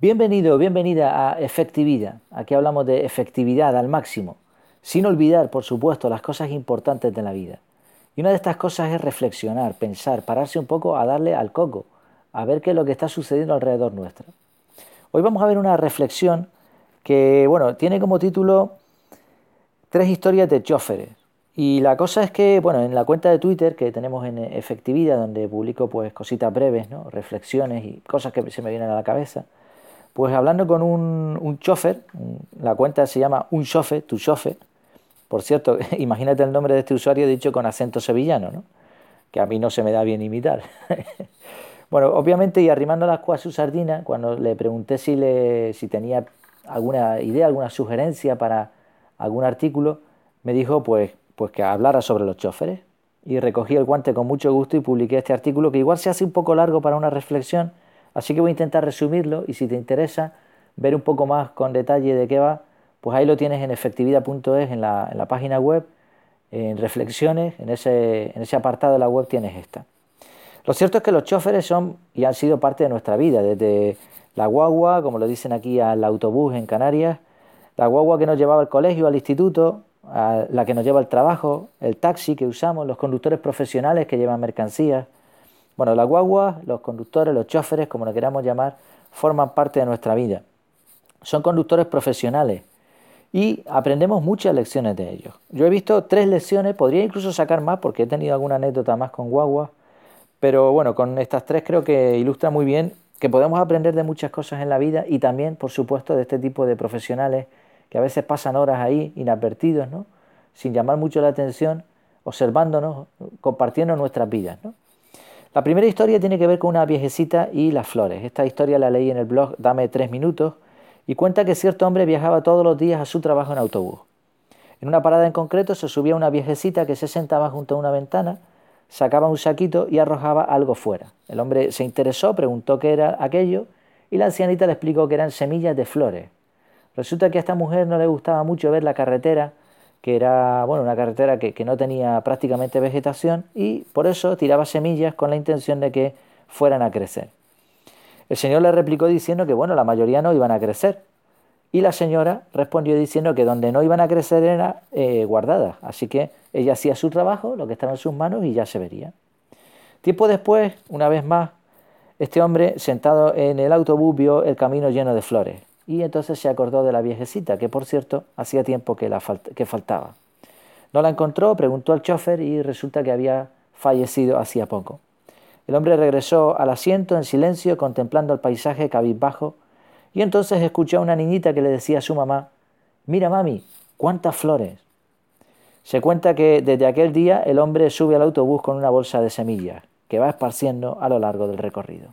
Bienvenido, bienvenida a Efectividad. Aquí hablamos de efectividad al máximo, sin olvidar, por supuesto, las cosas importantes de la vida. Y una de estas cosas es reflexionar, pensar, pararse un poco a darle al coco, a ver qué es lo que está sucediendo alrededor nuestro. Hoy vamos a ver una reflexión que, bueno, tiene como título Tres historias de choferes. Y la cosa es que, bueno, en la cuenta de Twitter que tenemos en Efectividad, donde publico pues cositas breves, ¿no? reflexiones y cosas que se me vienen a la cabeza, pues hablando con un, chofer, la cuenta se llama Un Chofer, tu chofer, por cierto, imagínate el nombre de este usuario dicho con acento sevillano, ¿no? que a mí no se me da bien imitar. bueno, obviamente, y arrimando las a su sardina, cuando le pregunté si, le, si tenía alguna idea, alguna sugerencia para algún artículo, me dijo pues, pues que hablara sobre los choferes. Y recogí el guante con mucho gusto y publiqué este artículo que igual se hace un poco largo para una reflexión, Así que voy a intentar resumirlo y si te interesa ver un poco más con detalle de qué va, pues ahí lo tienes en efectividad.es en la, en la página web, en reflexiones, en ese, en ese apartado de la web tienes esta. Lo cierto es que los choferes son y han sido parte de nuestra vida, desde la guagua, como lo dicen aquí, al autobús en Canarias, la guagua que nos llevaba al colegio, al instituto, la que nos lleva al trabajo, el taxi que usamos, los conductores profesionales que llevan mercancías, bueno, las guaguas, los conductores, los choferes, como lo queramos llamar, forman parte de nuestra vida. Son conductores profesionales y aprendemos muchas lecciones de ellos. Yo he visto tres lecciones, podría incluso sacar más porque he tenido alguna anécdota más con guaguas, pero bueno, con estas tres creo que ilustra muy bien que podemos aprender de muchas cosas en la vida y también, por supuesto, de este tipo de profesionales que a veces pasan horas ahí inadvertidos, ¿no? sin llamar mucho la atención, observándonos, compartiendo nuestras vidas. ¿no? La primera historia tiene que ver con una viejecita y las flores. Esta historia la leí en el blog Dame tres minutos y cuenta que cierto hombre viajaba todos los días a su trabajo en autobús. En una parada en concreto se subía una viejecita que se sentaba junto a una ventana, sacaba un saquito y arrojaba algo fuera. El hombre se interesó, preguntó qué era aquello y la ancianita le explicó que eran semillas de flores. Resulta que a esta mujer no le gustaba mucho ver la carretera que era bueno, una carretera que, no tenía prácticamente vegetación y por eso tiraba semillas con la intención de que fueran a crecer. El señor le replicó diciendo que bueno, la mayoría no iban a crecer. Y la señora respondió diciendo que donde no iban a crecer era eh, guardada. Así que ella hacía su trabajo, lo que estaba en sus manos y ya se vería. Tiempo después, una vez más, este hombre sentado en el autobús vio el camino lleno de flores y entonces se acordó de la viejecita, que por cierto hacía tiempo que, la que faltaba. No la encontró, preguntó al chofer y resulta que había fallecido hacía poco. El hombre regresó al asiento en silencio contemplando el paisaje cabizbajo y entonces escuchó a una niñita que le decía a su mamá, Mira mami, cuántas flores. Se cuenta que desde aquel día el hombre sube al autobús con una bolsa de semillas que va esparciendo a lo largo del recorrido.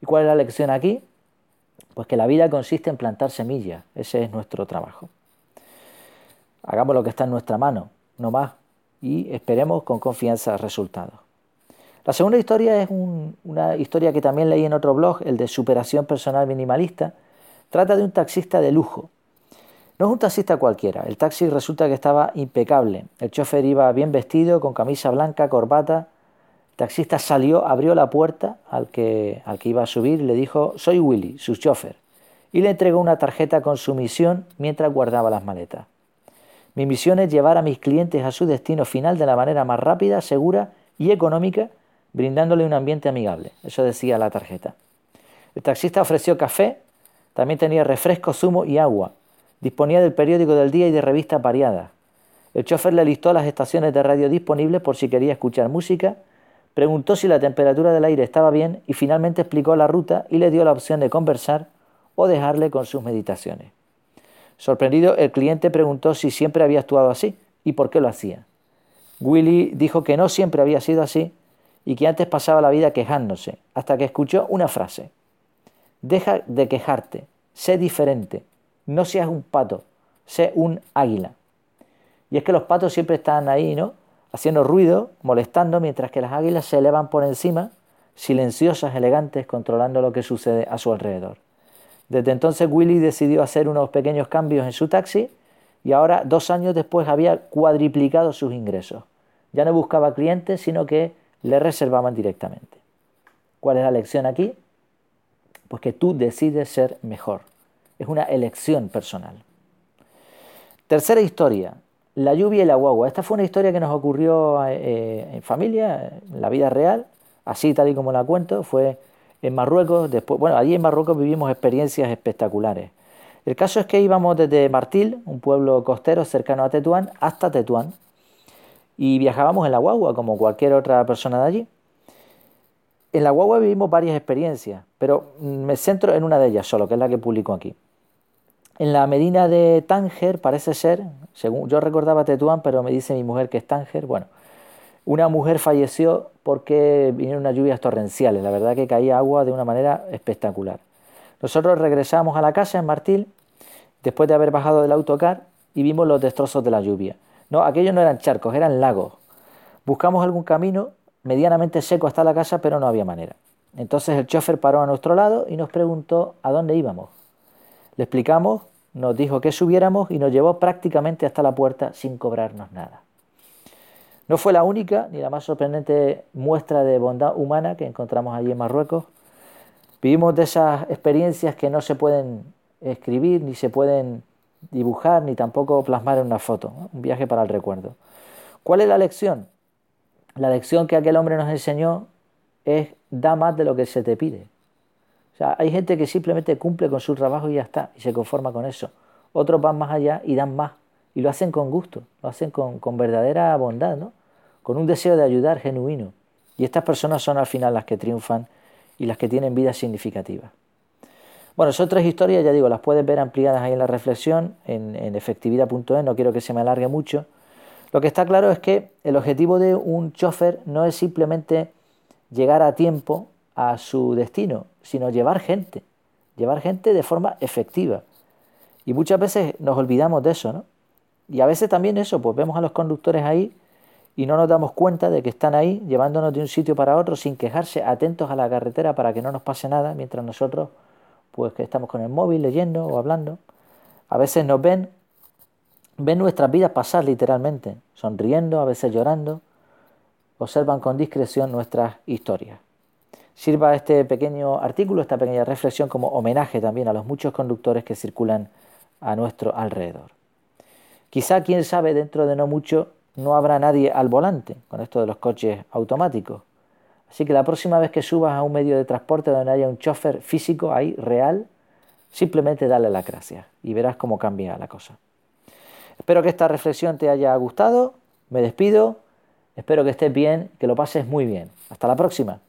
¿Y cuál es la lección aquí? Pues que la vida consiste en plantar semillas, ese es nuestro trabajo. Hagamos lo que está en nuestra mano, no más, y esperemos con confianza resultados. La segunda historia es una historia que también leí en otro blog, el de Superación Personal Minimalista. Trata de un taxista de lujo. No es un taxista cualquiera, el taxi resulta que estaba impecable. El chofer iba bien vestido, con camisa blanca, corbata, taxista salió, abrió la puerta al que, al iba a subir y le dijo, soy Willy, su chofer, y le entregó una tarjeta con su misión mientras guardaba las maletas. Mi misión es llevar a mis clientes a su destino final de la manera más rápida, segura y económica, brindándole un ambiente amigable. Eso decía la tarjeta. El taxista ofreció café, también tenía refresco, zumo y agua. Disponía del periódico del día y de revistas variadas. El chofer le listó las estaciones de radio disponibles por si quería escuchar música Preguntó si la temperatura del aire estaba bien y finalmente explicó la ruta y le dio la opción de conversar o dejarle con sus meditaciones. Sorprendido, el cliente preguntó si siempre había actuado así y por qué lo hacía. Willy dijo que no siempre había sido así y que antes pasaba la vida quejándose, hasta que escuchó una frase. Deja de quejarte, sé diferente, no seas un pato, sé un águila. Y es que los patos siempre están ahí, ¿no? Haciendo ruido, molestando, mientras que las águilas se elevan por encima, silenciosas, elegantes, controlando lo que sucede a su alrededor. Desde entonces Willy decidió hacer unos pequeños cambios en su taxi y ahora, dos años después, había cuadriplicado sus ingresos. Ya no buscaba clientes, sino que le reservaban directamente. ¿Cuál es la lección aquí? Pues que tú decides ser mejor. Es una elección personal. Tercera historia, la lluvia y la guagua. Esta fue una historia que nos ocurrió eh, en familia, en la vida real, así tal y como la cuento. Fue en Marruecos, después, bueno, allí en Marruecos vivimos experiencias espectaculares. El caso es que íbamos desde Martil, un pueblo costero cercano a Tetuán, hasta Tetuán. Y viajábamos en la guagua, como cualquier otra persona de allí. En la guagua vivimos varias experiencias, pero me centro en una de ellas solo, que es la que publico aquí. En la Medina de Tánger, parece ser, según yo recordaba Tetuán, pero me dice mi mujer que es Tánger, bueno, una mujer falleció porque vinieron unas lluvias torrenciales, la verdad que caía agua de una manera espectacular. Nosotros regresamos a la casa en Martil, después de haber bajado del autocar, y vimos los destrozos de la lluvia. No, aquellos no eran charcos, eran lagos. Buscamos algún camino medianamente seco hasta la casa, pero no había manera. Entonces el chofer paró a nuestro lado y nos preguntó a dónde íbamos. Le explicamos, nos dijo que subiéramos y nos llevó prácticamente hasta la puerta sin cobrarnos nada. No fue la única ni la más sorprendente muestra de bondad humana que encontramos allí en Marruecos. Vivimos de esas experiencias que no se pueden escribir, ni se pueden dibujar, ni tampoco plasmar en una foto. Un viaje para el recuerdo. ¿Cuál es la lección? La lección que aquel hombre nos enseñó es da más de lo que se te pide. Sea, hay gente que simplemente cumple con su trabajo y ya está, y se conforma con eso. Otros van más allá y dan más, y lo hacen con gusto, lo hacen con, verdadera bondad, ¿no? con un deseo de ayudar genuino. Y estas personas son al final las que triunfan y las que tienen vidas significativas. Bueno, son tres historias, ya digo, las puedes ver ampliadas ahí en la reflexión, en, en efectividad.es, no quiero que se me alargue mucho. Lo que está claro es que el objetivo de un chofer no es simplemente llegar a tiempo a su destino, sino llevar gente, llevar gente de forma efectiva. Y muchas veces nos olvidamos de eso, ¿no? Y a veces también eso, pues vemos a los conductores ahí y no nos damos cuenta de que están ahí llevándonos de un sitio para otro sin quejarse, atentos a la carretera para que no nos pase nada, mientras nosotros pues que estamos con el móvil leyendo o hablando. A veces nos ven, ven nuestras vidas pasar literalmente, sonriendo, a veces llorando, observan con discreción nuestras historias sirva este pequeño artículo, esta pequeña reflexión como homenaje también a los muchos conductores que circulan a nuestro alrededor. Quizá, quién sabe, dentro de no mucho no habrá nadie al volante con esto de los coches automáticos. Así que la próxima vez que subas a un medio de transporte donde haya un chofer físico ahí, real, simplemente dale las gracias y verás cómo cambia la cosa. Espero que esta reflexión te haya gustado. Me despido. Espero que estés bien, que lo pases muy bien. Hasta la próxima.